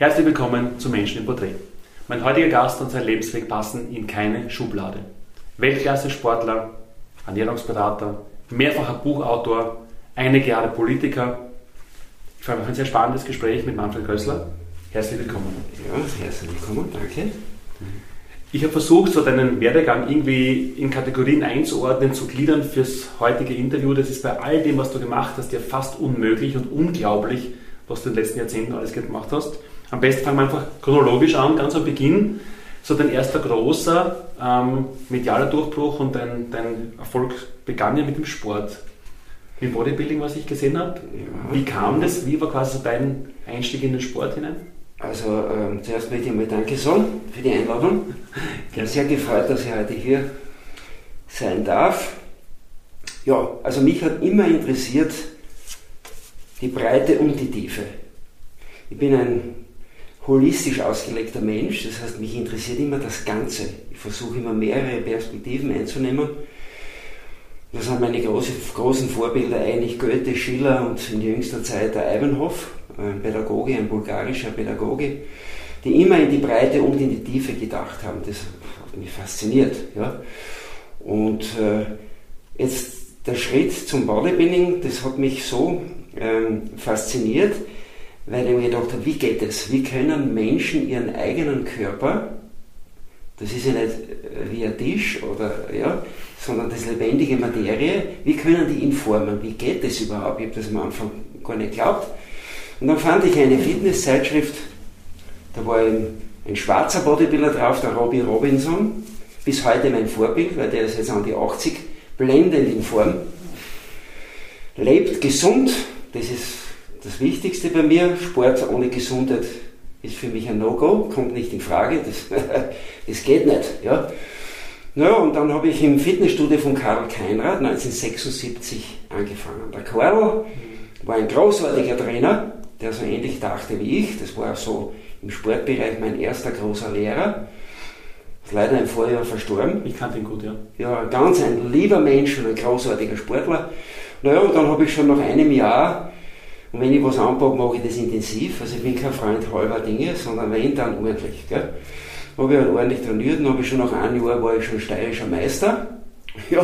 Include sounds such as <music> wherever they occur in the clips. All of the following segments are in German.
Herzlich willkommen zu Menschen im Porträt. Mein heutiger Gast und sein Lebensweg passen in keine Schublade. Weltklasse-Sportler, Ernährungsberater, mehrfacher Buchautor, einige Jahre Politiker. Ich freue mich auf ein sehr spannendes Gespräch mit Manfred Gößler. Herzlich willkommen. Ja, herzlich willkommen, danke. Ich habe versucht, so deinen Werdegang irgendwie in Kategorien einzuordnen, zu gliedern fürs heutige Interview. Das ist bei all dem, was du gemacht hast, ja fast unmöglich und unglaublich, was du in den letzten Jahrzehnten alles gemacht hast. Am besten fangen wir einfach chronologisch an, ganz am Beginn. So dein erster großer ähm, medialer Durchbruch und dein, dein Erfolg begann ja mit dem Sport. Mit Bodybuilding, was ich gesehen habe. Ja. Wie kam das? Wie war quasi dein Einstieg in den Sport hinein? Also ähm, zuerst möchte ich mal Danke sagen für die Einladung. <laughs> Ich bin sehr gefreut, dass ich heute hier sein darf. Ja, also mich hat immer interessiert die Breite und die Tiefe. Ich bin ein holistisch ausgelegter Mensch, das heißt, mich interessiert immer das Ganze. Ich versuche immer mehrere Perspektiven einzunehmen. Das sind meine große, großen Vorbilder eigentlich Goethe, Schiller und in jüngster Zeit der Eibenhoff ein Pädagoge, ein bulgarischer Pädagoge, die immer in die Breite und in die Tiefe gedacht haben. Das hat mich fasziniert. Ja. Und äh, jetzt der Schritt zum Bodybuilding, das hat mich so ähm, fasziniert, weil ich mir gedacht habe, wie geht es? Wie können Menschen ihren eigenen Körper, das ist ja nicht äh, wie ein Tisch oder ja, sondern das lebendige Materie, wie können die ihn? Wie geht das überhaupt? Ich habe das am Anfang gar nicht geglaubt. Und dann fand ich eine Fitnesszeitschrift, da war ein, ein schwarzer Bodybuilder drauf, der Robbie Robinson, bis heute mein Vorbild, weil der ist jetzt an die 80, blendend in Form, lebt gesund, das ist das Wichtigste bei mir, Sport ohne Gesundheit ist für mich ein No-Go, kommt nicht in Frage, das, <laughs> das geht nicht. Ja. Naja, und dann habe ich im Fitnessstudio von Karl Keinrad 1976 angefangen. Der Karl war ein großartiger Trainer, der so ähnlich dachte wie ich. Das war so im Sportbereich mein erster großer Lehrer. Ist leider im Vorjahr verstorben. Ich kannte ihn gut, ja. Ja, ganz ein lieber Mensch und ein großartiger Sportler. Naja, und dann habe ich schon nach einem Jahr, und wenn ich was anpacke, mache ich das intensiv. Also ich bin kein Freund halber Dinge, sondern wenn dann ordentlich. Gell? Habe ich halt ordentlich trainiert und habe ich schon nach einem Jahr war ich schon steirischer Meister. <laughs> Ja,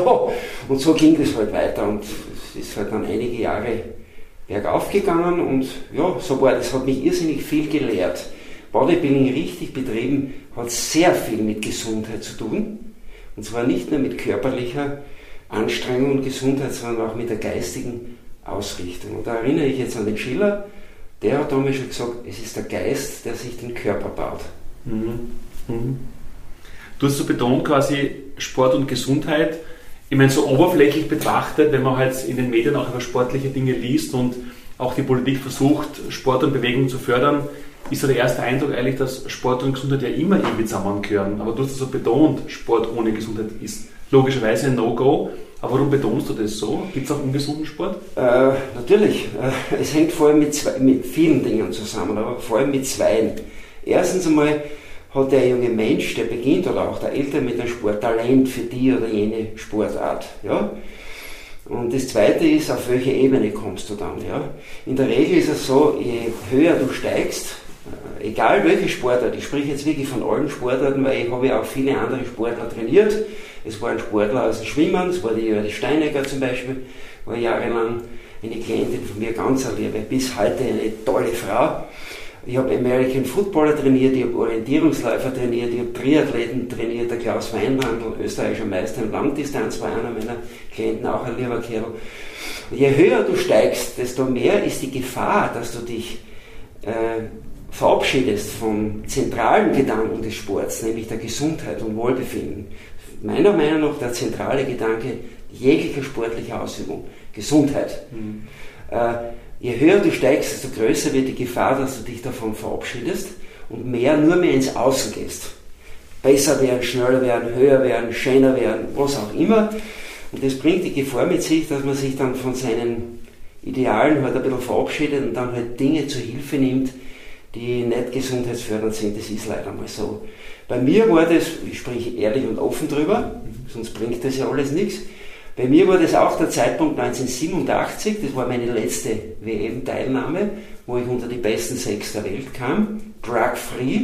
und so ging das halt weiter und es ist halt dann einige Jahre bergauf gegangen und ja, so war das, hat mich irrsinnig viel gelehrt. Bodybuilding richtig betrieben hat sehr viel mit Gesundheit zu tun. Und zwar nicht nur mit körperlicher Anstrengung und Gesundheit, sondern auch mit der geistigen Ausrichtung. Und da erinnere ich jetzt an den Schiller, der hat damals schon gesagt, es ist der Geist, der sich den Körper baut. Mhm. Mhm. Du hast so betont quasi Sport und Gesundheit ich meine, so oberflächlich betrachtet, wenn man halt in den Medien auch über sportliche Dinge liest und auch die Politik versucht, Sport und Bewegung zu fördern, ist so der erste Eindruck eigentlich, dass Sport und Gesundheit ja immer irgendwie zusammengehören. Aber du hast so betont, Sport ohne Gesundheit ist logischerweise ein No-Go. Aber warum betonst du das so? Gibt es auch ungesunden Sport? Äh, natürlich. Äh, es hängt vor allem mit, zwei, mit vielen Dingen zusammen, aber vor allem mit zweien. Erstens einmal, hat der junge Mensch, der beginnt oder auch der Eltern mit einem Sport Talent für die oder jene Sportart. Ja? Und das zweite ist, auf welche Ebene kommst du dann. Ja? In der Regel ist es so, je höher du steigst, äh, egal welche Sportart, ich spreche jetzt wirklich von allen Sportarten, weil ich habe ja auch viele andere Sportler trainiert. Es waren Sportler aus dem Schwimmen, es war die Jörg Steinecker zum Beispiel, war jahrelang eine Klientin von mir ganz erlebe, bis heute eine tolle Frau. Ich habe American Footballer trainiert, ich habe Orientierungsläufer trainiert, ich habe Triathleten trainiert, der Klaus Weinhandel, österreichischer Meister in Langdistanz, war einer meiner Klienten, auch ein lieber Kerl. Je höher du steigst, desto mehr ist die Gefahr, dass du dich äh, verabschiedest vom zentralen Gedanken des Sports, nämlich der Gesundheit und Wohlbefinden. Meiner Meinung nach der zentrale Gedanke jeglicher sportlicher Ausübung, Gesundheit. Mhm. Äh, je höher du steigst, desto größer wird die Gefahr, dass du dich davon verabschiedest und mehr nur mehr ins Außen gehst. Besser werden, schneller werden, höher werden, schöner werden, was auch immer. Und das bringt die Gefahr mit sich, dass man sich dann von seinen Idealen halt ein bisschen verabschiedet und dann halt Dinge zur Hilfe nimmt, die nicht gesundheitsfördernd sind. Das ist leider mal so. Bei mir war das, ich spreche ehrlich und offen drüber, sonst bringt das ja alles nichts. Bei mir war das auch der Zeitpunkt 1987, das war meine letzte WM-Teilnahme, wo ich unter die besten sechs der Welt kam. Drug-free,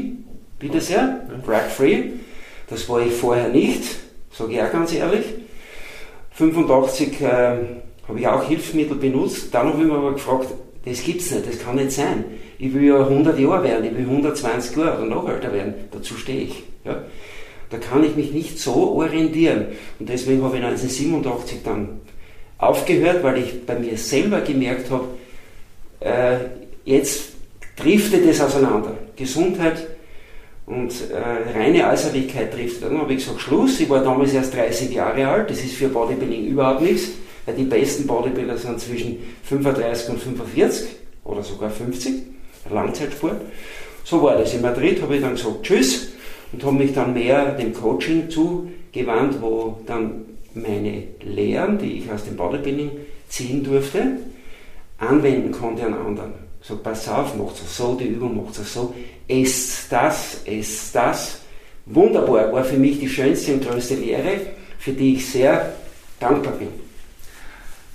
bitte sehr, drug-free. Das war ich vorher nicht, sage ich auch ganz ehrlich. 85 äh, habe ich auch Hilfsmittel benutzt. Dann habe ich mir aber gefragt, das gibt es nicht, das kann nicht sein. Ich will ja 100 Jahre werden, ich will 120 Jahre oder noch älter werden, dazu stehe ich. Ja. Da kann ich mich nicht so orientieren. Und deswegen habe ich 1987 dann aufgehört, weil ich bei mir selber gemerkt habe, äh, jetzt driftet es auseinander. Gesundheit und äh, reine Äußerlichkeit trifft. Dann habe ich gesagt, Schluss. Ich war damals erst 30 Jahre alt. Das ist für Bodybuilding überhaupt nichts, weil die besten Bodybuilder sind zwischen 35 und 45 oder sogar 50. Langzeitsport. So war das. In Madrid habe ich dann gesagt, Tschüss und habe mich dann mehr dem Coaching zugewandt, wo dann meine Lehren, die ich aus dem Bodybuilding ziehen durfte, anwenden konnte an anderen. So, pass auf, macht es so, die Übung macht es so, esst das, esst das. Wunderbar, war für mich die schönste und größte Lehre, für die ich sehr dankbar bin.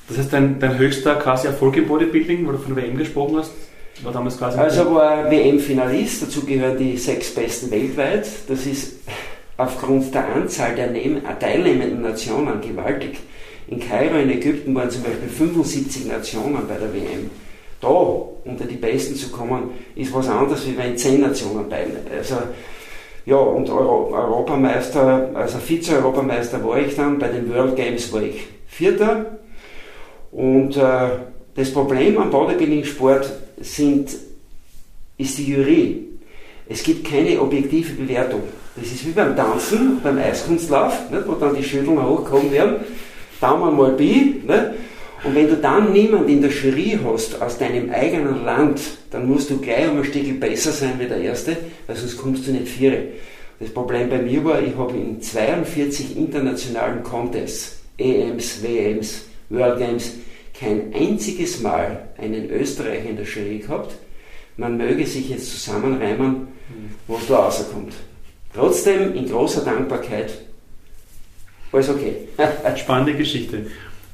Das heißt, dein, dein höchster quasi Erfolg im Bodybuilding, wo du von WM gesprochen hast, war damals quasi. Also war WM-Finalist, dazu gehören die sechs besten weltweit. Das ist aufgrund der Anzahl der teilnehmenden Nationen gewaltig. In Kairo in Ägypten waren zum Beispiel 75 Nationen bei der WM. Da unter die Besten zu kommen, ist was anderes, wie wenn 10 Nationen teilnehmen. Also, ja, und Euro Europameister, also Vize-Europameister war ich dann, bei den World Games war ich Vierter. Und äh, das Problem am Bodybuilding-Sport ist die Jury. Es gibt keine objektive Bewertung. Das ist wie beim Tanzen, beim Eiskunstlauf, nicht, wo dann die Schütteln hochkommen werden. Daumen mal bi. Nicht? Und wenn du dann niemand in der Jury hast aus deinem eigenen Land, dann musst du gleich um ein Stück besser sein wie der Erste, weil sonst kommst du nicht viere. Das Problem bei mir war, ich habe in 42 internationalen Contests, EMs, WMs, World Games, kein einziges Mal einen Österreicher in der Jury gehabt. Man möge sich jetzt zusammenreimen, was da rauskommt. Trotzdem in großer Dankbarkeit, alles okay. <laughs> Spannende Geschichte.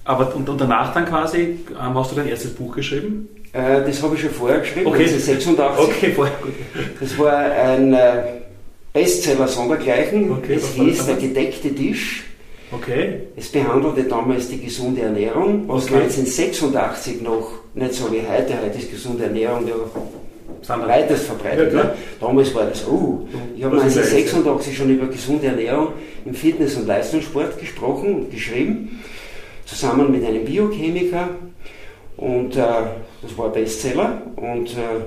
Aber und, und, danach dann quasi, ähm, hast du dein erstes Buch geschrieben? Äh, das habe ich schon vorher geschrieben, okay. 1986. Okay, vorher. Das war ein äh, Bestseller sondergleichen. Okay, es hieß Der gedeckte Tisch Okay. Es behandelte damals die gesunde Ernährung, was okay. 1986 noch nicht so wie heute, heute ist gesunde Ernährung ja weitest verbreitet. Ja, Damals war das, oh, ich habe 1986 schon über gesunde Ernährung im Fitness- und Leistungssport gesprochen und geschrieben, zusammen mit einem Biochemiker. Und äh, das war ein Bestseller. Und äh,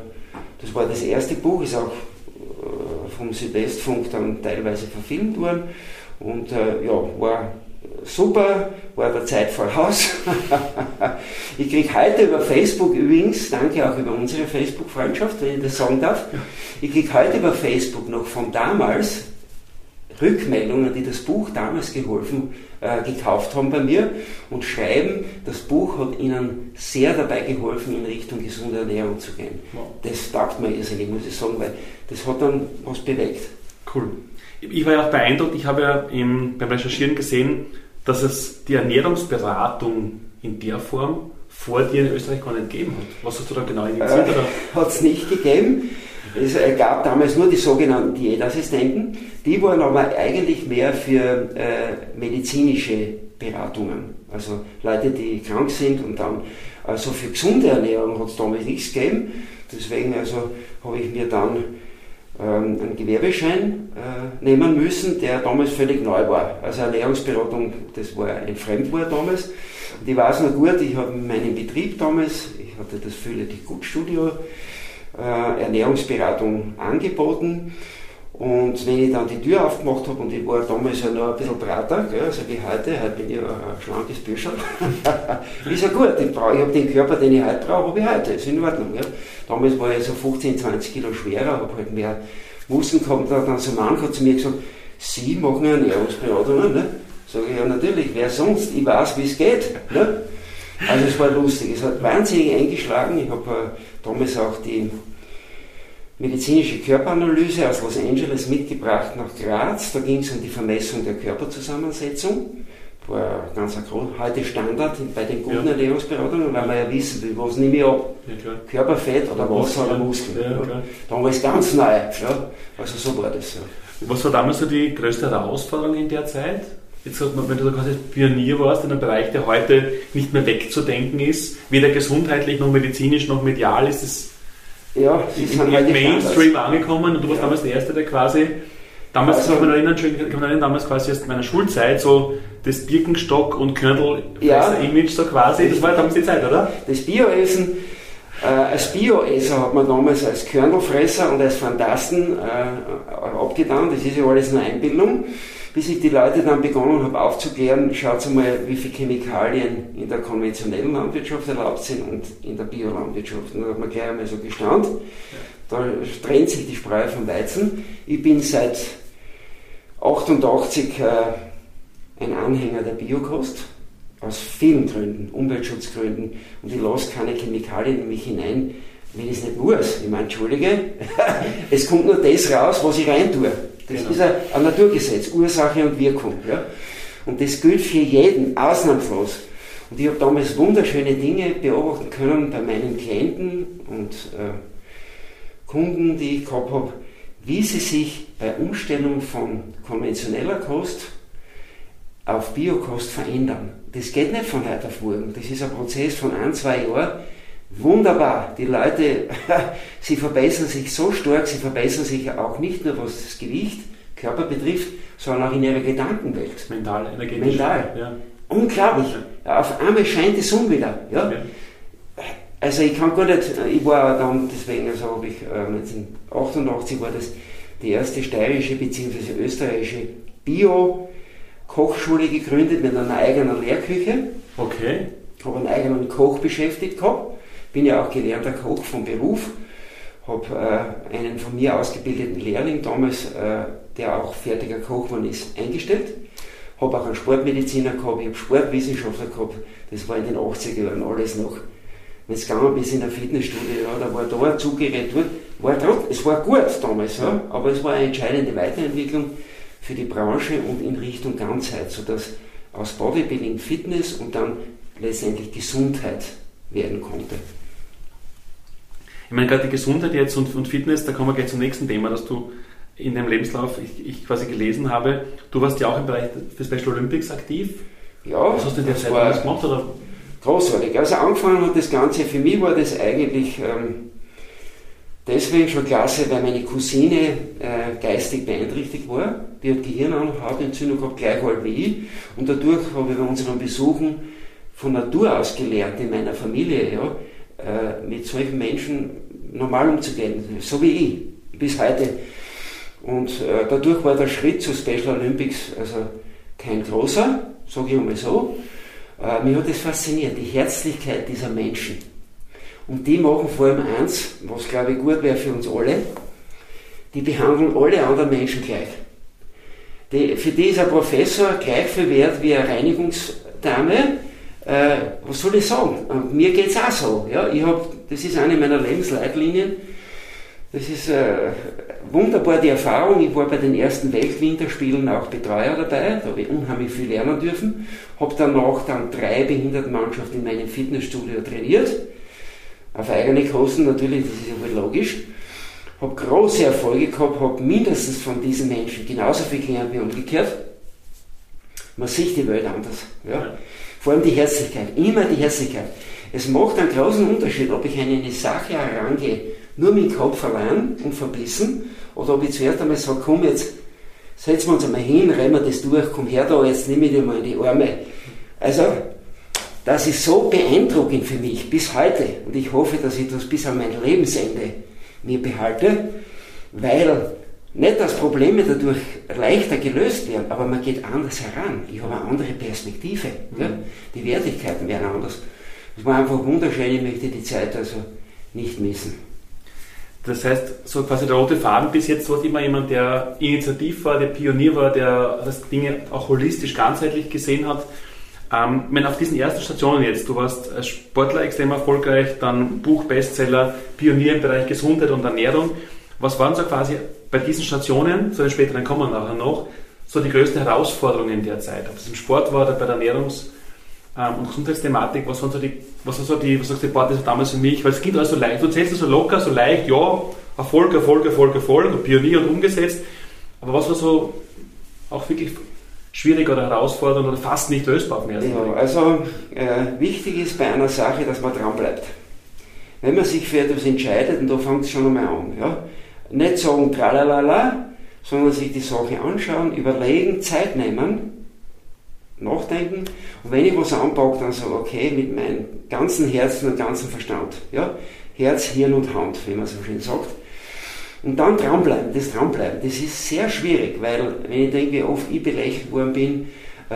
das war das erste Buch, ist auch äh, vom Südwestfunk dann teilweise verfilmt worden und äh, ja, war super, war der Zeit voraus. <laughs> ich kriege heute über Facebook übrigens, danke auch über unsere Facebook-Freundschaft, wenn ich das sagen darf, ich kriege heute über Facebook noch von damals Rückmeldungen, die das Buch damals geholfen, äh, gekauft haben bei mir und schreiben, das Buch hat ihnen sehr dabei geholfen, in Richtung gesunde Ernährung zu gehen. Wow. Das taugt mir irrsinnig, muss ich sagen, weil das hat dann was bewegt. Cool. Ich war ja auch beeindruckt, ich habe ja im, beim Recherchieren gesehen, dass es die Ernährungsberatung in der Form vor dir in Österreich gar nicht gegeben hat. Was hast du da genau initiiert? Äh, hat es nicht gegeben. Es gab damals nur die sogenannten Diätassistenten. Die waren aber eigentlich mehr für äh, medizinische Beratungen. Also Leute, die krank sind und dann, also für gesunde Ernährung hat es damals nichts gegeben. Deswegen also habe ich mir dann einen Gewerbeschein äh, nehmen müssen, der damals völlig neu war. Also Ernährungsberatung, das war ein Fremdwort damals. Und ich weiß noch gut, ich habe in meinem Betrieb damals, ich hatte das Philipp Gut Studio, äh, Ernährungsberatung angeboten. Und wenn ich dann die Tür aufgemacht habe und ich war damals ja noch ein bisschen breiter, gell, also wie heute, heute bin ich ein schlankes Büschel, <laughs> ist ja gut, ich, ich habe den Körper, den ich heute brauche, ich heute, ist in Ordnung. Gell. Damals war ich so 15, 20 Kilo schwerer, habe halt mehr Muskeln gehabt, hat dann so ein Mann zu mir gesagt, Sie machen Ernährungsberatungen, ne? Sage ich, ja natürlich, wer sonst, ich weiß, wie es geht. Ne? Also es war lustig, es hat wahnsinnig eingeschlagen, ich habe äh, damals auch die medizinische Körperanalyse aus Los Angeles mitgebracht nach Graz. Da ging es um die Vermessung der Körperzusammensetzung. war ganz heute Standard bei den guten ja. Ernährungsberatungen, weil wir ja wissen, was nehme ich ab? Ja, Körperfett oder Wasser oder Muskeln. Ja, ja. Damals ganz neu. Ja. Also so war das. Ja. Was war damals so die größte Herausforderung in der Zeit? Jetzt sagt man, wenn du da quasi Pionier warst in einem Bereich, der heute nicht mehr wegzudenken ist, weder gesundheitlich noch medizinisch noch medial ist es ja, im, im Mainstream Standards. angekommen und du warst damals der Erste, der quasi Damals, also, ich kann mich erinnern, kann mich erinnern, damals quasi aus meiner Schulzeit, so das Birkenstock und Körnel-Image so quasi, das war damals die Zeit, oder? Das Bioessen, äh, als Bioesser hat man damals als Körnelfresser und als Fantasten äh, abgetan, das ist ja alles eine Einbildung, bis ich die Leute dann begonnen habe aufzuklären, schaut mal, wie viele Chemikalien in der konventionellen Landwirtschaft erlaubt sind und in der Biolandwirtschaft. Und da hat man gleich einmal so gestanden. Da trennt sich die Spreu vom Weizen. Ich bin seit 88 äh, ein Anhänger der Biokost, aus vielen Gründen, Umweltschutzgründen, und ich lasse keine Chemikalien in mich hinein, wenn ich es nicht muss. Ich meine, entschuldige, <laughs> es kommt nur das raus, was ich rein tue. Das genau. ist ein, ein, Naturgesetz, Ursache und Wirkung. Ja? Und das gilt für jeden, ausnahmslos. Und ich habe damals wunderschöne Dinge beobachten können bei meinen Klienten und äh, Kunden, die ich gehabt habe, wie sie sich bei Umstellung von konventioneller Kost auf Biokost verändern. Das geht nicht von heute auf morgen. Das ist ein Prozess von ein, zwei Jahren. Wunderbar. Die Leute, <laughs> sie verbessern sich so stark, sie verbessern sich auch nicht nur was das Gewicht, Körper betrifft, sondern auch in ihrer Gedankenwelt. Mental, energetisch. Mental. Ja. Unglaublich. Ja. Auf einmal scheint die Sonne wieder. Ja? ja. Also ich kann gar nicht, ich war dann, deswegen also habe ich, äh, 1988 war das die erste steirische bzw. österreichische Bio-Kochschule gegründet mit einer eigenen Lehrküche. Okay. Habe einen eigenen Koch beschäftigt gehabt. Bin ja auch gelernter Koch vom Beruf. Habe äh, einen von mir ausgebildeten Lehrling damals, äh, der auch fertiger Kochmann ist, eingestellt. Habe auch einen Sportmediziner gehabt, ich habe Sportwissenschaftler gehabt. Das war in den 80er Jahren alles noch wenn es gegangen bis in der Fitnessstudie, ja, da war da ein Zuggerät dort, war trotzdem, es war gut damals, ja, aber es war eine entscheidende Weiterentwicklung für die Branche und in Richtung Ganzheit, sodass aus Bodybuilding Fitness und dann letztendlich Gesundheit werden konnte. Ich meine, gerade die Gesundheit jetzt und, und Fitness, da kommen wir gleich zum nächsten Thema, dass du in deinem Lebenslauf, ich, ich quasi gelesen habe, du warst ja auch im Bereich für Special Olympics aktiv. Ja, was hast du in der Zeit war, gemacht? Oder? großartig. Also angefangen hat das Ganze, für mich war das eigentlich ähm, deswegen schon klasse, weil meine Cousine äh, geistig beeinträchtigt war. Die hat Gehirnhautentzündung gehabt, gleich alt wie ich. Und dadurch habe ich bei unseren Besuchen von Natur aus gelernt, in meiner Familie, ja, äh, mit solchen Menschen normal umzugehen, so wie ich, bis heute. Und äh, dadurch war der Schritt zu Special Olympics also kein großer, sage ich einmal so. Äh, mich hat das fasziniert, die Herzlichkeit dieser Menschen. Und die machen vor allem eins, was glaube ich gut wäre für uns alle, die behandeln alle anderen Menschen gleich. Die, für die ist ein Professor gleich viel wert wie eine Reinigungsdame. Äh, was soll ich sagen? Und mir geht es auch so. Ja? Ich hab, das ist eine meiner Lebensleitlinien. Das ist äh, wunderbar die Erfahrung. Ich war bei den ersten Weltwinterspielen auch Betreuer dabei, da habe ich unheimlich viel lernen dürfen. Habe danach dann drei Behindertenmannschaften in meinem Fitnessstudio trainiert. Auf eigene Kosten natürlich, das ist wohl logisch. Habe große Erfolge gehabt, habe mindestens von diesen Menschen genauso viel gelernt wie umgekehrt. Man sieht die Welt anders. Ja? Vor allem die Herzlichkeit, immer die Herzlichkeit. Es macht einen großen Unterschied, ob ich eine Sache herangehe, nur mit dem Kopf allein und verbissen, oder ob ich zuerst einmal sage, komm jetzt, setzen wir uns einmal hin, rennen wir das durch, komm her da, jetzt nehme ich dir mal in die Arme. Also, das ist so beeindruckend für mich bis heute und ich hoffe, dass ich das bis an mein Lebensende mir behalte, weil nicht, dass Probleme dadurch leichter gelöst werden, aber man geht anders heran. Ich habe eine andere Perspektive. Mhm. Die Wertigkeiten werden anders. Es war einfach wunderschön, ich möchte die Zeit also nicht missen. Das heißt, so quasi der rote Faden bis jetzt war immer jemand, der initiativ war, der Pionier war, der das Dinge auch holistisch, ganzheitlich gesehen hat. Ähm, wenn auf diesen ersten Stationen jetzt, du warst als Sportler extrem erfolgreich, dann Buch-Bestseller, Pionier im Bereich Gesundheit und Ernährung. Was waren so quasi bei diesen Stationen, zu den späteren kommen wir nachher noch, so die größte Herausforderung in der Zeit? Ob es im Sport war oder bei der Ernährungs- ähm, und Gesundheitsthematik, was waren so die, was war so die, was sagst du, das war damals für mich, weil es geht alles so leicht, du zählst es so locker, so leicht, ja, Erfolg, Erfolg, Erfolg, Erfolg und Pionier und umgesetzt, aber was war so auch wirklich schwierig oder herausfordernd oder fast nicht lösbar auf den ersten Ja, also äh, wichtig ist bei einer Sache, dass man dran bleibt. Wenn man sich für etwas entscheidet, und da fängt es schon einmal an, ja, nicht sagen tralalala, sondern sich die Sache anschauen, überlegen, Zeit nehmen, nachdenken und wenn ich was anpacke, dann sagen, okay, mit meinem ganzen Herzen und ganzen Verstand. Ja? Herz, Hirn und Hand, wie man so schön sagt. Und dann dranbleiben, das dranbleiben, das ist sehr schwierig, weil wenn ich denke, wie oft ich belächelt worden bin,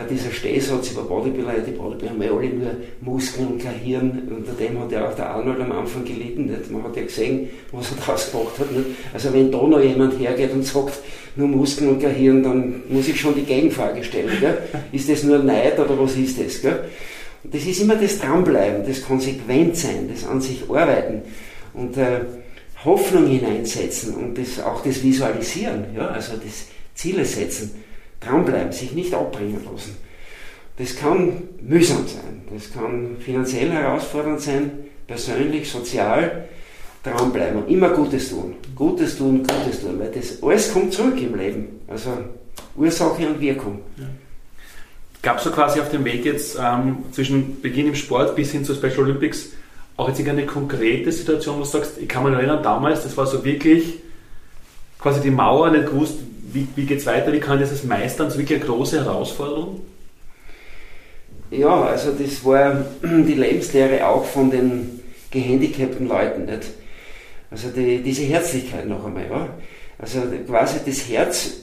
dieser Stehsatz über Bodybuilder, die Bodybuilder haben ja alle nur Muskeln und kein Hirn, unter dem hat ja auch der Arnold am Anfang gelitten, nicht? man hat ja gesehen, was er <laughs> daraus gemacht hat. Nicht? Also wenn da noch jemand hergeht und sagt, nur Muskeln und kein Hirn, dann muss ich schon die Gegenfrage stellen. Gell? <laughs> Ist das nur Neid oder was ist das? Gell? Und das ist immer das Dranbleiben, das Konsequentsein, das an sich arbeiten und äh, Hoffnung hineinsetzen und das, auch das Visualisieren, ja? also das Ziele setzen dranbleiben, sich nicht abbringen lassen. Das kann mühsam sein, das kann finanziell herausfordernd sein, persönlich, sozial, dranbleiben und immer Gutes tun. Gutes tun, Gutes tun, weil das alles kommt zurück im Leben. Also Ursache und Wirkung. Ja. Gab es so quasi auf dem Weg jetzt ähm, zwischen Beginn im Sport bis hin zu Special Olympics auch jetzt eine konkrete Situation, wo du sagst, ich kann mich erinnern, damals, das war so wirklich quasi die Mauer, nicht gewusst, wie, wie geht es weiter, wie kann ich das meistern? Das ist wirklich eine große Herausforderung? Ja, also das war <clears throat> die Lebenslehre auch von den gehandicapten Leuten. Nicht? Also die, diese Herzlichkeit noch einmal. Ja? Also quasi das Herz,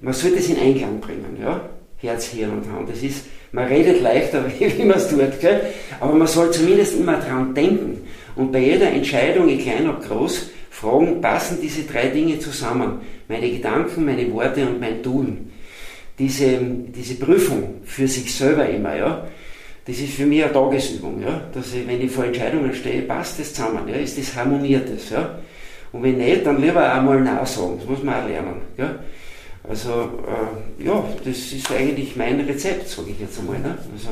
man sollte es in Einklang bringen. Ja? Herz, Hirn und Hand. Das ist, man redet leichter, <laughs> wie man es tut, gell? aber man soll zumindest immer dran denken. Und bei jeder Entscheidung, klein oder groß, fragen, passen diese drei Dinge zusammen? Meine Gedanken, meine Worte und mein Tun. Diese, diese Prüfung für sich selber immer, ja, das ist für mich eine Tagesübung, ja, dass ich, wenn ich vor Entscheidungen stehe, passt das zusammen, ja, ist das harmoniert das, ja. Und wenn nicht, dann lieber einmal nachsagen, das muss man auch lernen, ja. Also, äh, ja, das ist eigentlich mein Rezept, sage ich jetzt einmal, ne? Also,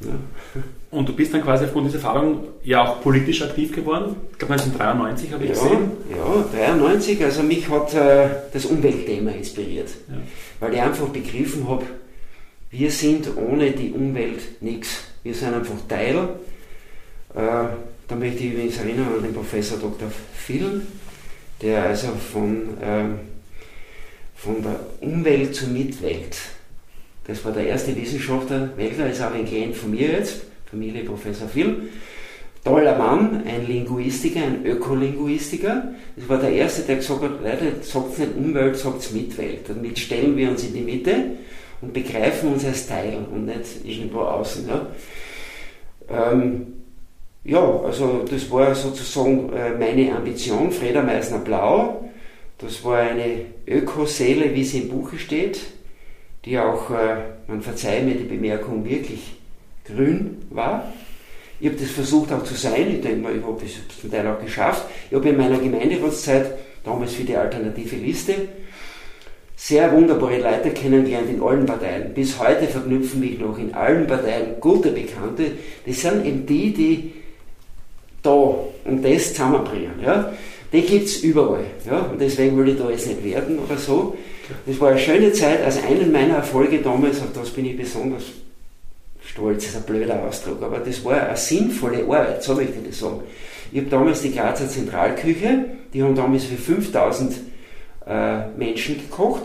ja. Und du bist dann quasi aufgrund dieser Erfahrung ja auch politisch aktiv geworden. Ich glaube 1993 habe ich ja, gesehen. Ja, 93. Also mich hat äh, das Umweltthema inspiriert, ja. weil ich einfach begriffen habe, wir sind ohne die Umwelt nichts. Wir sind einfach Teil. Äh, da möchte ich übrigens erinnern an den Professor Dr. Phil, der also von, äh, von der Umwelt zur Mitwelt, das war der erste Wissenschaftler, Weltler, ist auch ein Klient von mir jetzt, Familie Professor Phil. Toller Mann, ein Linguistiker, ein Ökolinguistiker. Das war der Erste, der gesagt hat, Leute, sagt nicht Umwelt, sagt Mitwelt. Damit stellen wir uns in die Mitte und begreifen uns als Teil und nicht irgendwo außen. Ja, ähm, ja also das war sozusagen äh, meine Ambition, Freda Meisner Blau. Das war eine Ökoseele, wie sie im Buche steht, die auch, äh, man verzeiht mir die Bemerkung, wirklich grün war. Ich habe das versucht auch zu sein, ich denke mal, ich habe das zum Teil auch geschafft. Ich habe in meiner Gemeinderatszeit, damals für die alternative Liste, sehr wunderbare Leute kennengelernt in allen Parteien. Bis heute verknüpfen mich noch in allen Parteien gute Bekannte. Das sind eben die, die da und das zusammenbringen. Ja? Die gibt es überall. Ja? Und deswegen will ich da jetzt nicht werden oder so. Das war eine schöne Zeit. Also einen meiner Erfolge damals, auf das bin ich besonders stolz, ist ein blöder Ausdruck, aber das war eine sinnvolle Arbeit, so möchte ich das sagen. Ich habe damals die Grazer Zentralküche, die haben damals für 5000 äh, Menschen gekocht,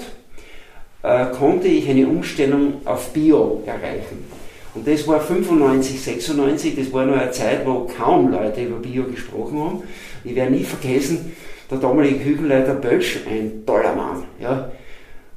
äh, konnte ich eine Umstellung auf Bio erreichen. Und das war 95, 96, das war noch eine Zeit, wo kaum Leute über Bio gesprochen haben. Ich werde nie vergessen, der damalige Küchenleiter Bötsch, ein toller Mann, ja,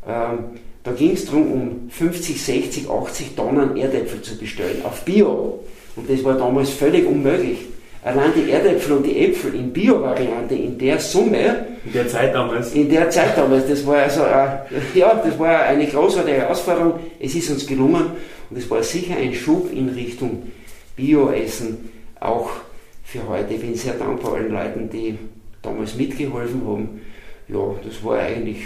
ähm, da ging es darum, um 50, 60, 80 Tonnen Erdäpfel zu bestellen auf Bio. Und das war damals völlig unmöglich. Allein die Erdäpfel und die Äpfel in Bio-Variante in der Summe. In der Zeit damals. In der Zeit damals. Das war also, äh, ja, das war eine großartige Herausforderung. Es ist uns gelungen und es war sicher ein Schub in Richtung Bio-Essen auch für heute. Ich bin sehr dankbar allen Leuten, die damals mitgeholfen haben. Ja, das war eigentlich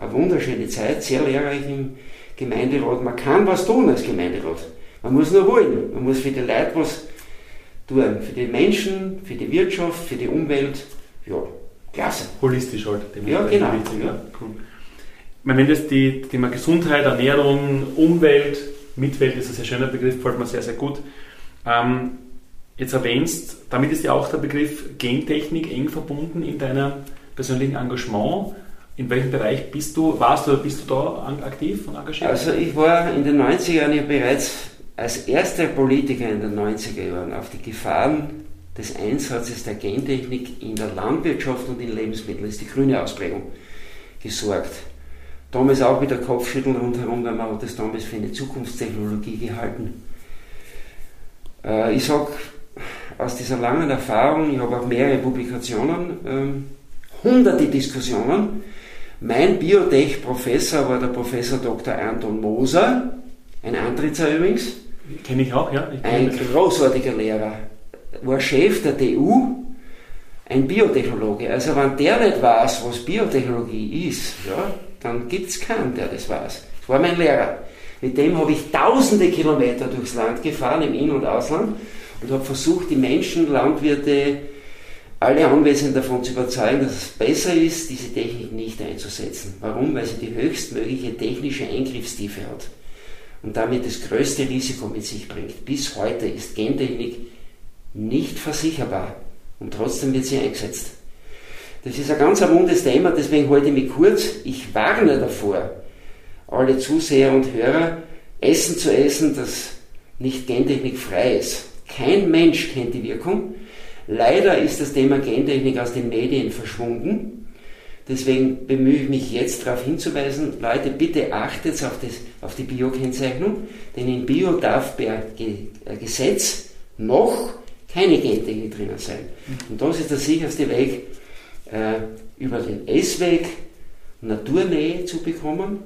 eine wunderschöne Zeit, sehr lehrreich im Gemeinderat. Man kann was tun als Gemeinderat. Man muss nur wollen. Man muss für die Leute was tun. Für die Menschen, für die Wirtschaft, für die Umwelt. Ja, klasse. Holistisch halt. Ja, genau. Wichtig, ja. Cool. Ich meine, wenn das die Thema Gesundheit, Ernährung, Umwelt, Mitwelt ist ein sehr schöner Begriff, gefällt mir sehr, sehr gut. Ähm, jetzt erwähnst, damit ist ja auch der Begriff Gentechnik eng verbunden in deinem persönlichen Engagement. In welchem Bereich bist du, warst du, bist du da aktiv und engagiert? Also ich war in den 90er Jahren ja bereits als erster Politiker in den 90er Jahren auf die Gefahren des Einsatzes der Gentechnik in der Landwirtschaft und in Lebensmitteln, ist die grüne Ausprägung, gesorgt. Damals auch wieder Kopfschütteln rundherum, weil man das damals für eine Zukunftstechnologie gehalten. Äh, ich sage aus dieser langen Erfahrung, ich habe auch mehrere Publikationen, ähm, hunderte Diskussionen. Mein Biotech-Professor war der Professor Dr. Anton Moser, ein Antritzer übrigens. Kenne ich auch, ja. Ich ein großartiger Lehrer. War Chef der TU, ein Biotechnologe. Also wenn der nicht weiß, was Biotechnologie ist, ja, dann gibt es keinen, der das weiß. Das war mein Lehrer. Mit dem habe ich tausende Kilometer durchs Land gefahren, im In- und Ausland, und habe versucht, die Menschen, Landwirte, alle Anwesenden davon zu überzeugen, dass es besser ist, diese Technik nicht einzusetzen. Warum? Weil sie die höchstmögliche technische Eingriffstiefe hat und damit das größte Risiko mit sich bringt. Bis heute ist Gentechnik nicht versicherbar und trotzdem wird sie eingesetzt. Das ist ein ganz wundes Thema, deswegen ich mich kurz. Ich warne davor, alle Zuseher und Hörer, Essen zu essen, das nicht Gentechnik frei ist. Kein Mensch kennt die Wirkung. Leider ist das Thema Gentechnik aus den Medien verschwunden. Deswegen bemühe ich mich jetzt darauf hinzuweisen, Leute, bitte achtet auf, das, auf die Biokennzeichnung, denn in Bio darf per Gesetz noch keine Gentechnik drinnen sein. Und das ist der sicherste Weg, äh, über den Essweg Naturnähe zu bekommen,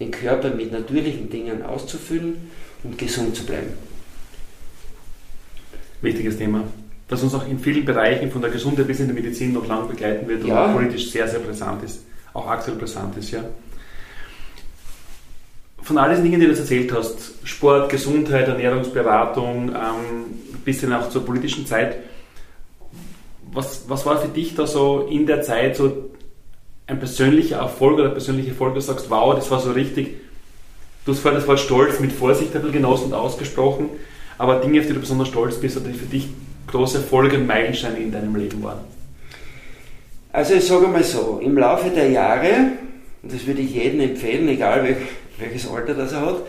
den Körper mit natürlichen Dingen auszufüllen und gesund zu bleiben. Wichtiges Thema, das uns auch in vielen Bereichen von der Gesundheit bis in die Medizin noch lang begleiten wird ja. und politisch sehr, sehr brisant ist, auch aktuell brisant ist. Ja. Von all diesen Dingen, die du jetzt erzählt hast, Sport, Gesundheit, Ernährungsberatung, ähm, bis hin auch zur politischen Zeit, was, was war für dich da so in der Zeit so ein persönlicher Erfolg oder persönlicher Erfolg, du sagst, wow, das war so richtig, du hast vorhin das Wort Stolz mit Vorsicht ein bisschen genossen und ausgesprochen, aber Dinge, auf die du besonders stolz bist oder die für dich große Erfolge und Meilensteine in deinem Leben waren? Also ich sage mal so, im Laufe der Jahre, und das würde ich jedem empfehlen, egal welch, welches Alter das er hat,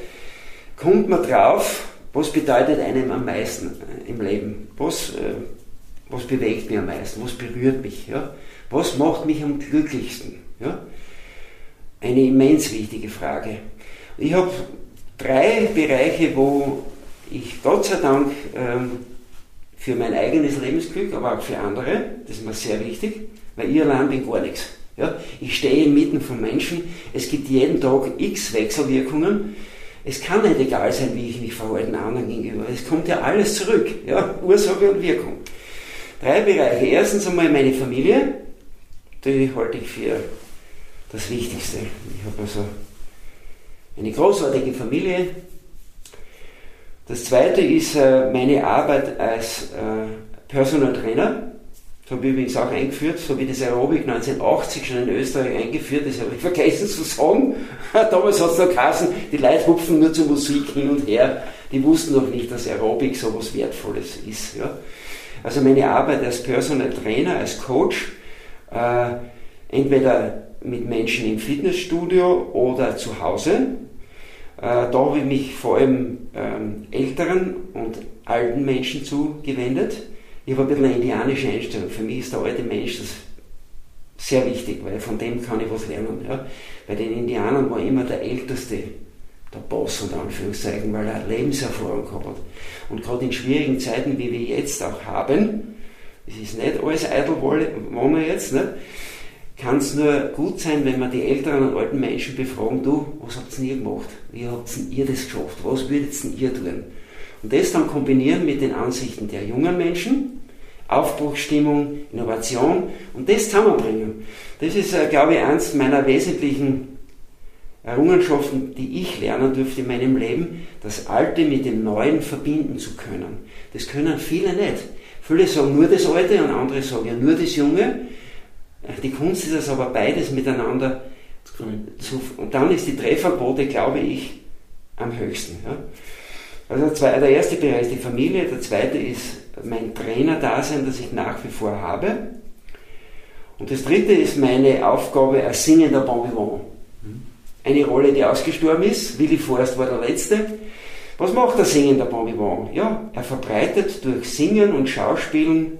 kommt man drauf, was bedeutet einem am meisten im Leben? Was, äh, was bewegt mich am meisten? Was berührt mich? Ja? Was macht mich am glücklichsten? Ja? Eine immens wichtige Frage. Ich habe drei Bereiche, wo ich Gott sei Dank ähm, für mein eigenes Lebensglück, aber auch für andere, das ist mir sehr wichtig, weil ich allein bin gar nichts. Ja? Ich stehe inmitten von Menschen, es gibt jeden Tag x Wechselwirkungen. Es kann nicht egal sein, wie ich mich verhalte anderen gegenüber. Es kommt ja alles zurück. Ja? Ursache und Wirkung. Drei Bereiche. Erstens einmal meine Familie, die halte ich für das Wichtigste. Ich habe also eine großartige Familie, das zweite ist äh, meine Arbeit als äh, Personal Trainer. Das habe ich übrigens auch eingeführt, so wie das Aerobic 1980 schon in Österreich eingeführt, das habe ich vergessen zu sagen. <laughs> Damals hat es noch geheißen, die Leute hupfen nur zur Musik hin und her. Die wussten noch nicht, dass Aerobic so was Wertvolles ist. Ja. Also meine Arbeit als Personal Trainer, als Coach, äh, entweder mit Menschen im Fitnessstudio oder zu Hause, da habe ich mich vor allem ähm, älteren und alten Menschen zugewendet. Ich habe ein bisschen eine indianische Einstellung. Für mich ist der alte Mensch das sehr wichtig, weil von dem kann ich was lernen. Ja. Bei den Indianern war immer der Älteste der Boss unter Anführungszeichen, weil er Lebenserfahrung gehabt hat. Und gerade in schwierigen Zeiten, wie wir jetzt auch haben, es ist nicht alles eitel Wohnen jetzt, nicht? Kann es nur gut sein, wenn wir die älteren und alten Menschen befragen, du, was habt ihr gemacht? Wie habt ihr das geschafft? Was würdet ihr tun? Und das dann kombinieren mit den Ansichten der jungen Menschen, Aufbruchsstimmung, Innovation und das zusammenbringen. Das ist, äh, glaube ich, eins meiner wesentlichen Errungenschaften, die ich lernen durfte in meinem Leben, das Alte mit dem Neuen verbinden zu können. Das können viele nicht. Viele sagen nur das Alte und andere sagen ja nur das Junge. Die Kunst ist es aber beides miteinander zu, und dann ist die Trefferquote, glaube ich, am höchsten. Ja. Also der erste Bereich ist die Familie, der zweite ist mein Trainer-Dasein, das ich nach wie vor habe. Und das dritte ist meine Aufgabe als singender Bon Vivant. Eine Rolle, die ausgestorben ist. Willy Forst war der Letzte. Was macht der singende Bon Vivant? Ja, er verbreitet durch Singen und Schauspielen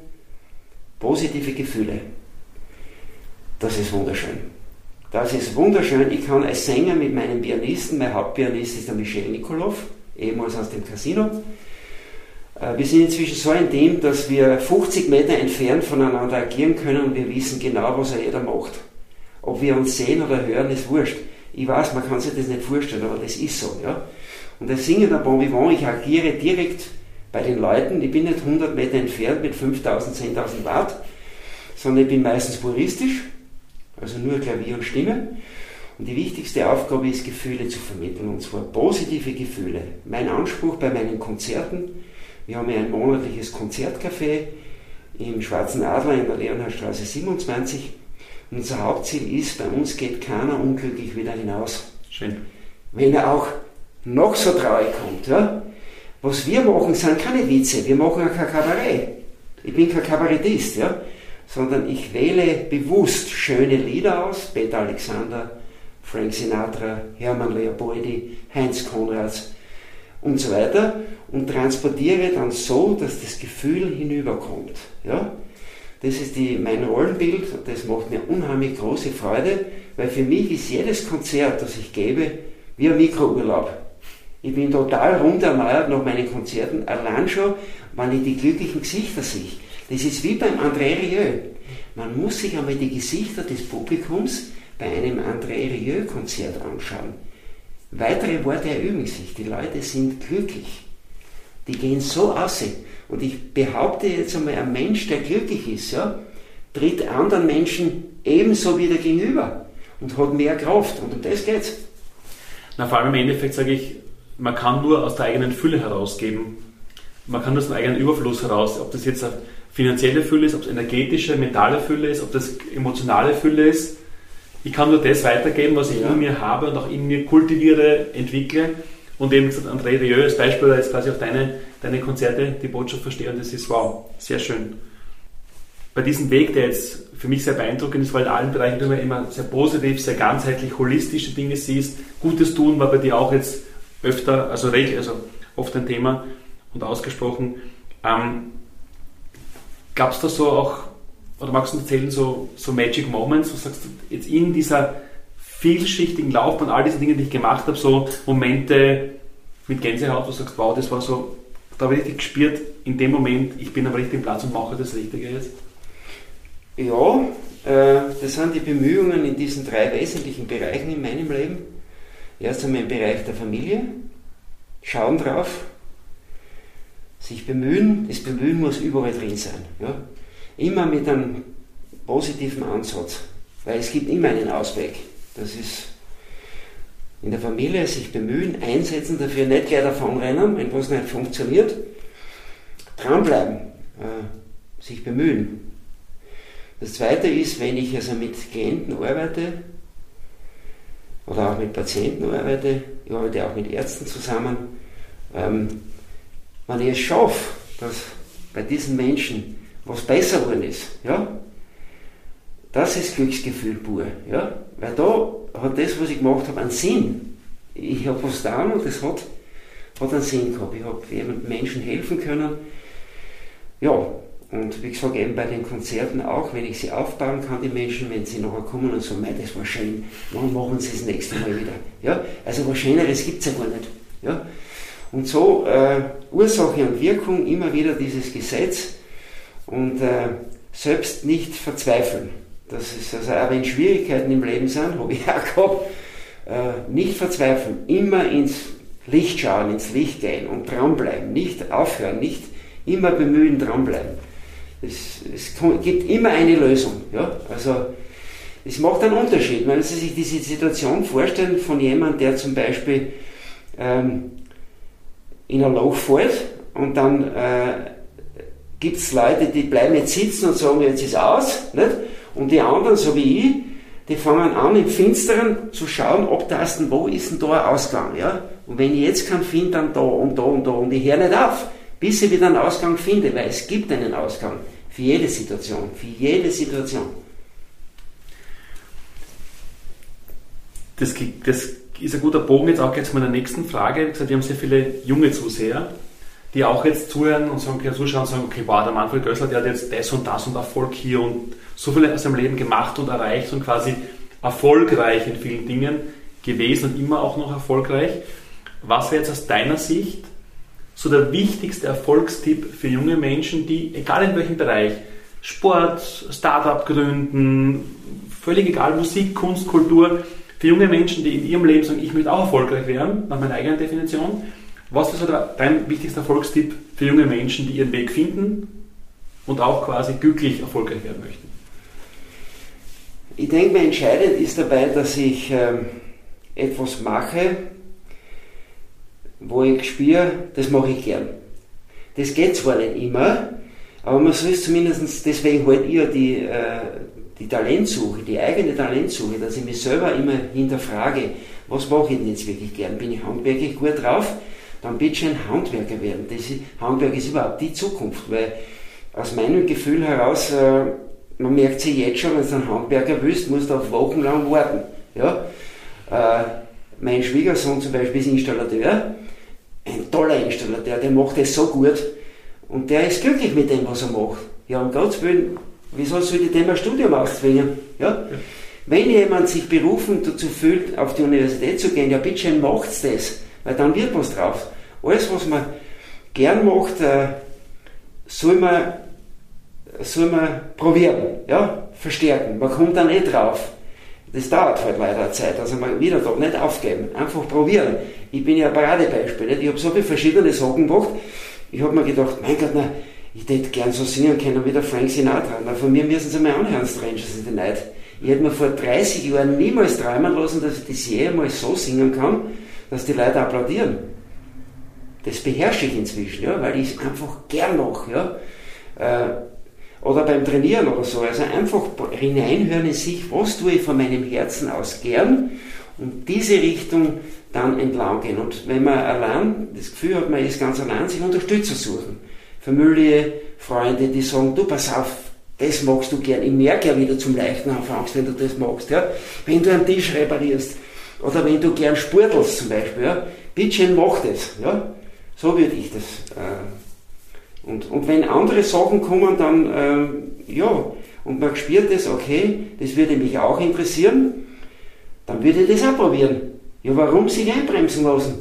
positive Gefühle. Das ist wunderschön. Das ist wunderschön. Ich kann als Sänger mit meinem Pianisten, mein Hauptpianist ist der Michel Nikolov, ehemals aus dem Casino, äh, wir sind inzwischen so intim, dass wir 50 Meter entfernt voneinander agieren können und wir wissen genau, was er jeder macht. Ob wir uns sehen oder hören, ist wurscht. Ich weiß, man kann sich das nicht vorstellen, aber das ist so. Ja? Und das Singen der Bon Vivant, ich agiere direkt bei den Leuten. Ich bin nicht 100 Meter entfernt mit 5000, 10.000 Watt, sondern ich bin meistens puristisch, also nur Klavier und Stimme. Und die wichtigste Aufgabe ist, Gefühle zu vermitteln, und zwar positive Gefühle. Mein Anspruch bei meinen Konzerten wir haben ja ein monatliches Konzertcafé im Schwarzen Adler in der Leonhardstraße 27. Unser Hauptziel ist, bei uns geht keiner unglücklich wieder hinaus. Schön. Wenn er auch noch so traurig kommt. Ja? Was wir machen, sind keine Witze, wir machen kein Kabarett. Ich bin kein Kabarettist, ja? Sondern ich wähle bewusst schöne Lieder aus, Peter Alexander, Frank Sinatra, Hermann Leopoldi, Heinz Konrads und so weiter und transportiere dann so, dass das Gefühl hinüberkommt. Ja? Das ist die, mein Rollenbild und das macht mir unheimlich große Freude, weil für mich ist jedes Konzert, das ich gebe, wie ein Mikrourlaub. Ich bin total runderneuert nach meinen Konzerten, allein schon, wenn ich die glücklichen Gesichter sehe. Das ist wie beim André Rieu. Man muss sich einmal die Gesichter des Publikums bei einem André Rieu-Konzert anschauen. Weitere Worte erüben sich. Die Leute sind glücklich. Die gehen so aus. Und ich behaupte jetzt einmal, ein Mensch, der glücklich ist, ja, tritt anderen Menschen ebenso wieder gegenüber und hat mehr Kraft. Und um das geht's. Na, vor allem im Endeffekt sage ich, man kann nur aus der eigenen Fülle herausgeben. Man kann nur aus dem eigenen Überfluss heraus, ob das jetzt finanzielle Fülle ist, ob es energetische, mentale Fülle ist, ob das emotionale Fülle ist. Ich kann nur das weitergeben, was ich ja. in mir habe und auch in mir kultiviere, entwickle. Und eben gesagt, André Rieu als Beispiel, da jetzt quasi auf deine, deine Konzerte die Botschaft verstehe und das ist wow, sehr schön. Bei diesem Weg, der jetzt für mich sehr beeindruckend ist, weil in allen Bereichen du immer sehr positiv, sehr ganzheitlich, holistische Dinge siehst. Gutes tun war bei dir auch jetzt öfter, also, also oft ein Thema und ausgesprochen. Ähm, Gab es da so auch oder magst du erzählen, so, so Magic Moments, wo du sagst, jetzt in dieser vielschichtigen Laufbahn, all diese Dinge, die ich gemacht habe, so Momente mit Gänsehaut, wo du sagst, wow, das war so, da habe ich richtig gespürt, in dem Moment, ich bin am richtigen Platz und mache das Richtige jetzt? Ja, äh, das sind die Bemühungen in diesen drei wesentlichen Bereichen in meinem Leben. Erst einmal im Bereich der Familie, schauen drauf, sich bemühen, das Bemühen muss überall drin sein. Ja? Immer mit einem positiven Ansatz, weil es gibt immer einen Ausweg. Das ist in der Familie sich bemühen, einsetzen dafür, nicht gleich davonrennen, wenn was nicht funktioniert. Dranbleiben, äh, sich bemühen. Das zweite ist, wenn ich also mit Klienten arbeite oder auch mit Patienten arbeite, ich arbeite auch mit Ärzten zusammen, ähm, wenn ich es schaffe, dass bei diesen Menschen was besser geworden ist. Ja? Das ist Glücksgefühl pur. Ja? Weil da hat das, was ich gemacht habe, einen Sinn. Ich habe was getan und das hat, hat einen Sinn gehabt. Ich habe Menschen helfen können. Ja, und wie gesagt, eben bei den Konzerten auch, wenn ich sie aufbauen kann, die Menschen, wenn sie nachher kommen und sagen, das war schön, dann machen sie das nächste Mal wieder. Ja? Also was Schöneres gibt es ja gar nicht. Ja? Und so äh, Ursache und Wirkung, immer wieder dieses Gesetz, und äh, selbst nicht verzweifeln. Das ist also auch wenn Schwierigkeiten im Leben sind, habe ich <laughs> auch gehabt, äh, nicht verzweifeln, immer ins Licht schauen, ins Licht gehen und dranbleiben, nicht aufhören, nicht immer bemühen, dranbleiben. Es, es gibt immer eine Lösung. Ja? Also es macht einen Unterschied. Wenn Sie sich diese Situation vorstellen von jemandem, der zum Beispiel ähm, in ein Loch und dann äh, gibt es Leute, die bleiben jetzt sitzen und sagen, jetzt ist aus, nicht? und die anderen, so wie ich, die fangen an im Finsteren zu schauen, abtasten, wo ist denn da ein Ausgang. Ja? Und wenn ich jetzt keinen finde, dann da und da und da und ich höre nicht auf, bis ich wieder einen Ausgang finde, weil es gibt einen Ausgang für jede Situation, für jede Situation. Das, das ist ein guter Bogen jetzt auch jetzt mal in der nächsten Frage. Wie gesagt, wir haben sehr viele junge Zuseher, die auch jetzt zuhören und sagen, zuschauen und sagen, okay, wow, der Manfred Gößler, der hat jetzt das und das und Erfolg hier und so viel aus seinem Leben gemacht und erreicht und quasi erfolgreich in vielen Dingen gewesen und immer auch noch erfolgreich. Was wäre jetzt aus deiner Sicht so der wichtigste Erfolgstipp für junge Menschen, die, egal in welchem Bereich, Sport, Startup gründen, völlig egal, Musik, Kunst, Kultur, für junge Menschen, die in ihrem Leben sagen, ich möchte auch erfolgreich werden, nach meiner eigenen Definition, was ist so dein wichtigster Erfolgstipp für junge Menschen, die ihren Weg finden und auch quasi glücklich erfolgreich werden möchten? Ich denke, mir entscheidend ist dabei, dass ich ähm, etwas mache, wo ich spüre, das mache ich gern. Das geht zwar nicht immer, aber man soll es zumindest, deswegen halt ich ja die, äh, die Talentsuche, die eigene Talentsuche, dass ich mich selber immer hinterfrage, was mache ich denn jetzt wirklich gern? Bin ich handwerklich gut drauf? Dann bitte ein Handwerker werden. Das ist, Handwerk ist überhaupt die Zukunft, weil aus meinem Gefühl heraus, äh, man merkt sich jetzt schon, wenn du einen Handwerker willst, musst du auf Wochen lang warten. Ja? Äh, mein Schwiegersohn zum Beispiel ist Installateur, ein toller Installateur, der macht das so gut und der ist glücklich mit dem, was er macht. Ja, um Gottes Willen, Wieso soll ich dem ein Studium auszwingen? Ja? ja? Wenn jemand sich berufen dazu fühlt, auf die Universität zu gehen, ja bitte macht's das, weil dann wird was drauf. Alles, was man gern macht, äh, soll, man, soll man probieren, ja? verstärken. Man kommt dann eh drauf. Das dauert halt leider Zeit, also man wieder da nicht aufgeben, einfach probieren. Ich bin ja ein Paradebeispiel, nicht? ich habe so viele verschiedene Sachen gemacht, ich habe mir gedacht, mein Gott, na, ich hätte gern so singen können wie der Frank Sinatra. Na, von mir müssen Sie mal anhören, Strangers in the Night. Ich hätte mir vor 30 Jahren niemals träumen lassen, dass ich das jemals so singen kann, dass die Leute applaudieren. Das beherrsche ich inzwischen, ja, weil ich es einfach gern mache. Ja. Äh, oder beim Trainieren oder so. Also einfach hineinhören in sich, was tue ich von meinem Herzen aus gern und diese Richtung dann entlang gehen. Und wenn man allein das Gefühl hat, man ist ganz allein, sich Unterstützer suchen. Familie, Freunde, die sagen, du pass auf, das magst du gern. Ich merke ja wieder zum Leichten anfängst, wenn du das magst. Ja? Wenn du einen Tisch reparierst oder wenn du gern sportelst zum Beispiel, ja? bitte mach das. Ja? So würde ich das. Äh, und, und wenn andere Sachen kommen, dann, äh, ja, und man spürt das, okay, das würde mich auch interessieren, dann würde ich das auch probieren. Ja, warum sich einbremsen lassen?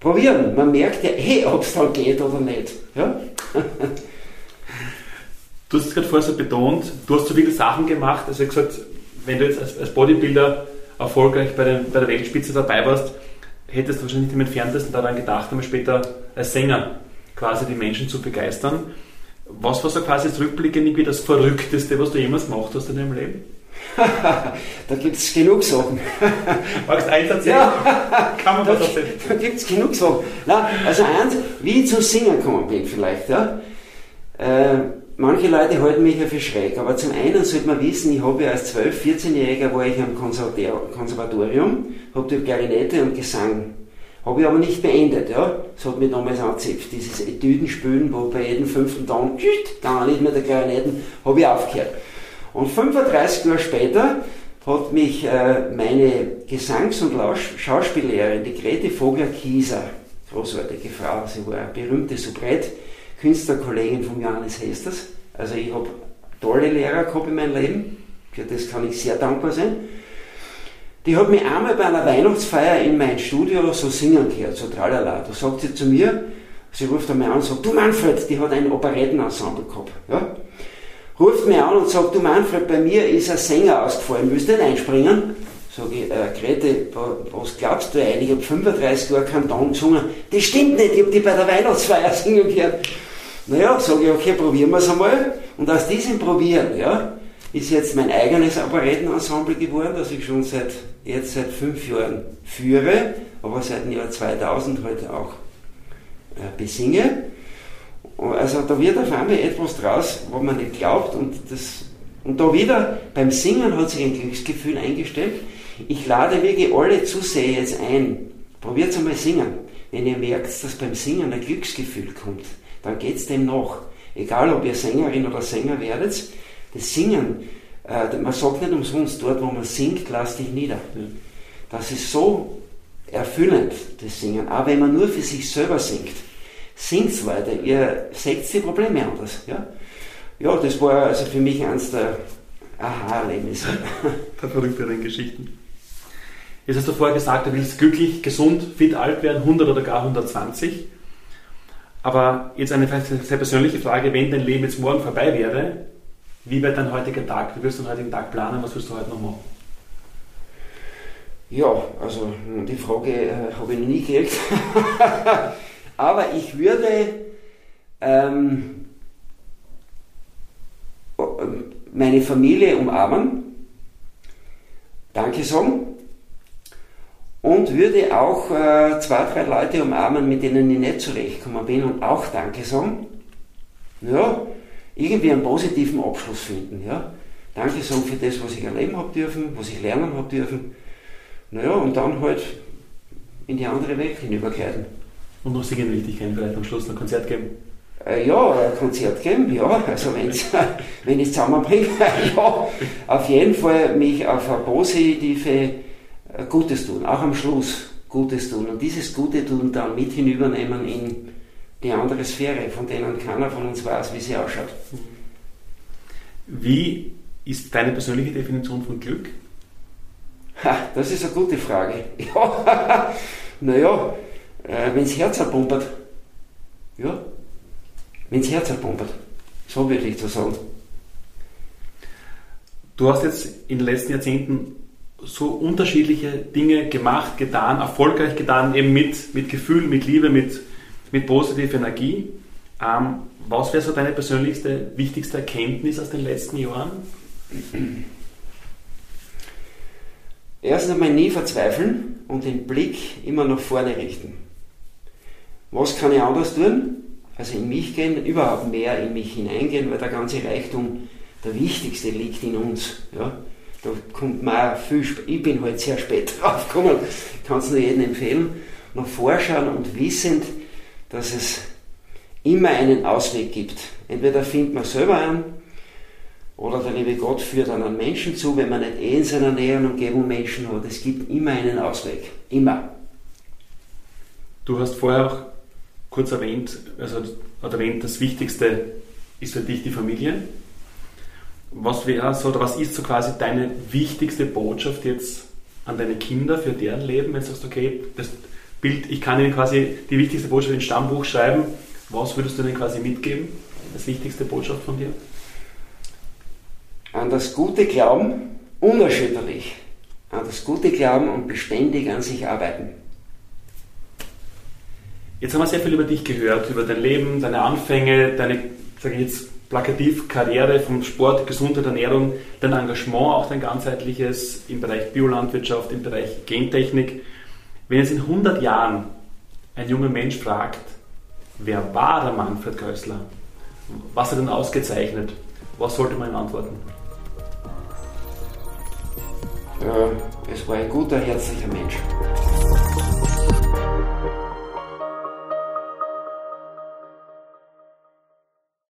Probieren. Man merkt ja eh, ob es dann geht oder nicht. Ja? <laughs> du hast es gerade vorher so betont, du hast so viele Sachen gemacht, also gesagt, wenn du jetzt als, als Bodybuilder erfolgreich bei, den, bei der Weltspitze dabei warst, hättest du wahrscheinlich nicht im entferntesten daran gedacht, einmal später als Sänger quasi die Menschen zu begeistern. Was war so quasi das Rückblickend irgendwie das Verrückteste, was du jemals gemacht hast in deinem Leben? <laughs> da gibt es genug Sachen. <laughs> Magst du eins erzählen? Ja, Kann man da, was erzählen? Da gibt es genug Sachen. Nein, also eins, wie ich zum Singen gekommen bin vielleicht. Ja. Äh, manche Leute halten mich ja für schräg, aber zum einen sollte man wissen, ich habe ja als 12-, 14-Jähriger war ich am Konservatorium, habe dort Klarinette und Gesang habe ich aber nicht beendet, ja. Das hat mich damals angezipft. Dieses Etüdenspülen, wo bei jedem fünften Ton, gar nicht mehr der Klarinetten, habe ich aufgehört. Und 35 Jahre später hat mich äh, meine Gesangs- und Schauspiellehrerin, die Grete Vogler-Kieser, großartige Frau, sie war eine berühmte Soubrette, Künstlerkollegin von Johannes Hesters. Also ich habe tolle Lehrer gehabt in meinem Leben, für das kann ich sehr dankbar sein. Die hat mich einmal bei einer Weihnachtsfeier in mein Studio so singen gehört, so tralala. Da sagt sie zu mir, sie ruft einmal an und sagt, du Manfred, die hat ein Operettenensemble gehabt. Ja? Ruft mich an und sagt, du Manfred, bei mir ist ein Sänger ausgefallen, willst du nicht einspringen? Sag ich, äh, Grete, was glaubst du eigentlich? Ich habe 35 Jahre Kanton gesungen. Das stimmt nicht, ich habe die bei der Weihnachtsfeier <laughs> singen gehört. Naja, sage ich, okay, probieren wir es einmal. Und aus diesem Probieren, ja, ist jetzt mein eigenes Operettenensemble geworden, das ich schon seit, jetzt seit fünf Jahren führe, aber seit dem Jahr 2000 heute halt auch äh, besinge. Also da wird auf einmal etwas draus, wo man nicht glaubt und das und da wieder beim Singen hat sich ein Glücksgefühl eingestellt. Ich lade wirklich alle Zuseher jetzt ein. Probiert es einmal singen. Wenn ihr merkt, dass beim Singen ein Glücksgefühl kommt, dann geht es dem nach. Egal, ob ihr Sängerin oder Sänger werdet, das Singen, äh, man sagt nicht umsonst, dort wo man singt, lass dich nieder. Das ist so erfüllend, das Singen. Auch wenn man nur für sich selber singt. Singt weiter, ihr seht die Probleme anders. Ja? ja, das war also für mich eines der Aha-Erlebnisse. <laughs> der verrückteren Geschichten. Jetzt hast du vorher gesagt, du willst glücklich, gesund, fit alt werden, 100 oder gar 120. Aber jetzt eine sehr persönliche Frage, wenn dein Leben jetzt morgen vorbei wäre, wie wäre dein heutiger Tag? Wie wirst du den heutigen Tag planen? Was wirst du heute noch machen? Ja, also die Frage äh, habe ich noch nie gekriegt. <laughs> Aber ich würde ähm, meine Familie umarmen, Danke sagen und würde auch äh, zwei, drei Leute umarmen, mit denen ich nicht zurechtgekommen bin und auch Danke sagen. Ja, irgendwie einen positiven Abschluss finden. Ja. Danke sagen für das, was ich erleben habe dürfen, was ich lernen habe dürfen. Naja, und dann halt in die andere Welt hinübergleiten. Und noch singen Wichtigkeit vielleicht am Schluss noch ein Konzert geben? Äh, ja, ein Konzert geben, ja, also wenn's, <laughs> wenn ich es zusammenbringe, <laughs> ja, auf jeden Fall mich auf eine positive äh, Gutes tun, auch am Schluss Gutes tun und dieses Gute tun dann mit hinübernehmen in die andere Sphäre, von denen keiner von uns weiß, wie sie ausschaut. Wie ist deine persönliche Definition von Glück? Ha, das ist eine gute Frage. <laughs> Ja, naja, äh, wenn das Herz erpumpert, ja, wenn das Herz erpumpert. So würde ich das sagen. Du hast jetzt in den letzten Jahrzehnten so unterschiedliche Dinge gemacht, getan, erfolgreich getan, eben mit, mit Gefühl, mit Liebe, mit, mit positiver Energie. Ähm, was wäre so deine persönlichste, wichtigste Erkenntnis aus den letzten Jahren? Erstens einmal nie verzweifeln und den Blick immer nach vorne richten. Was kann ich anders tun? also in mich gehen, überhaupt mehr in mich hineingehen, weil der ganze Reichtum, der wichtigste liegt in uns. Ja. Da kommt man viel, ich bin halt sehr spät <laughs> drauf gekommen, kann es nur jedem empfehlen, noch vorschauen und wissend, dass es immer einen Ausweg gibt. Entweder findet man selber einen, oder der liebe Gott führt einen Menschen zu, wenn man nicht eh in seiner näheren Umgebung Menschen hat. Es gibt immer einen Ausweg. Immer. Du hast vorher auch kurz erwähnt, also hat erwähnt, das Wichtigste ist für dich die Familie. Was wäre so, oder was ist so quasi deine wichtigste Botschaft jetzt an deine Kinder für deren Leben, wenn du sagst, okay, das Bild, ich kann ihnen quasi die wichtigste Botschaft in Stammbuch schreiben, was würdest du ihnen quasi mitgeben, als wichtigste Botschaft von dir? An das gute Glauben, unerschütterlich, an das gute Glauben und beständig an sich arbeiten. Jetzt haben wir sehr viel über dich gehört, über dein Leben, deine Anfänge, deine, sage ich jetzt, plakativ Karriere vom Sport, Gesundheit, Ernährung, dein Engagement, auch dein ganzheitliches im Bereich Biolandwirtschaft, im Bereich Gentechnik. Wenn jetzt in 100 Jahren ein junger Mensch fragt, wer war der Manfred Kössler? Was hat er denn ausgezeichnet? Was sollte man ihm antworten? Ja, es war ein guter, herzlicher Mensch.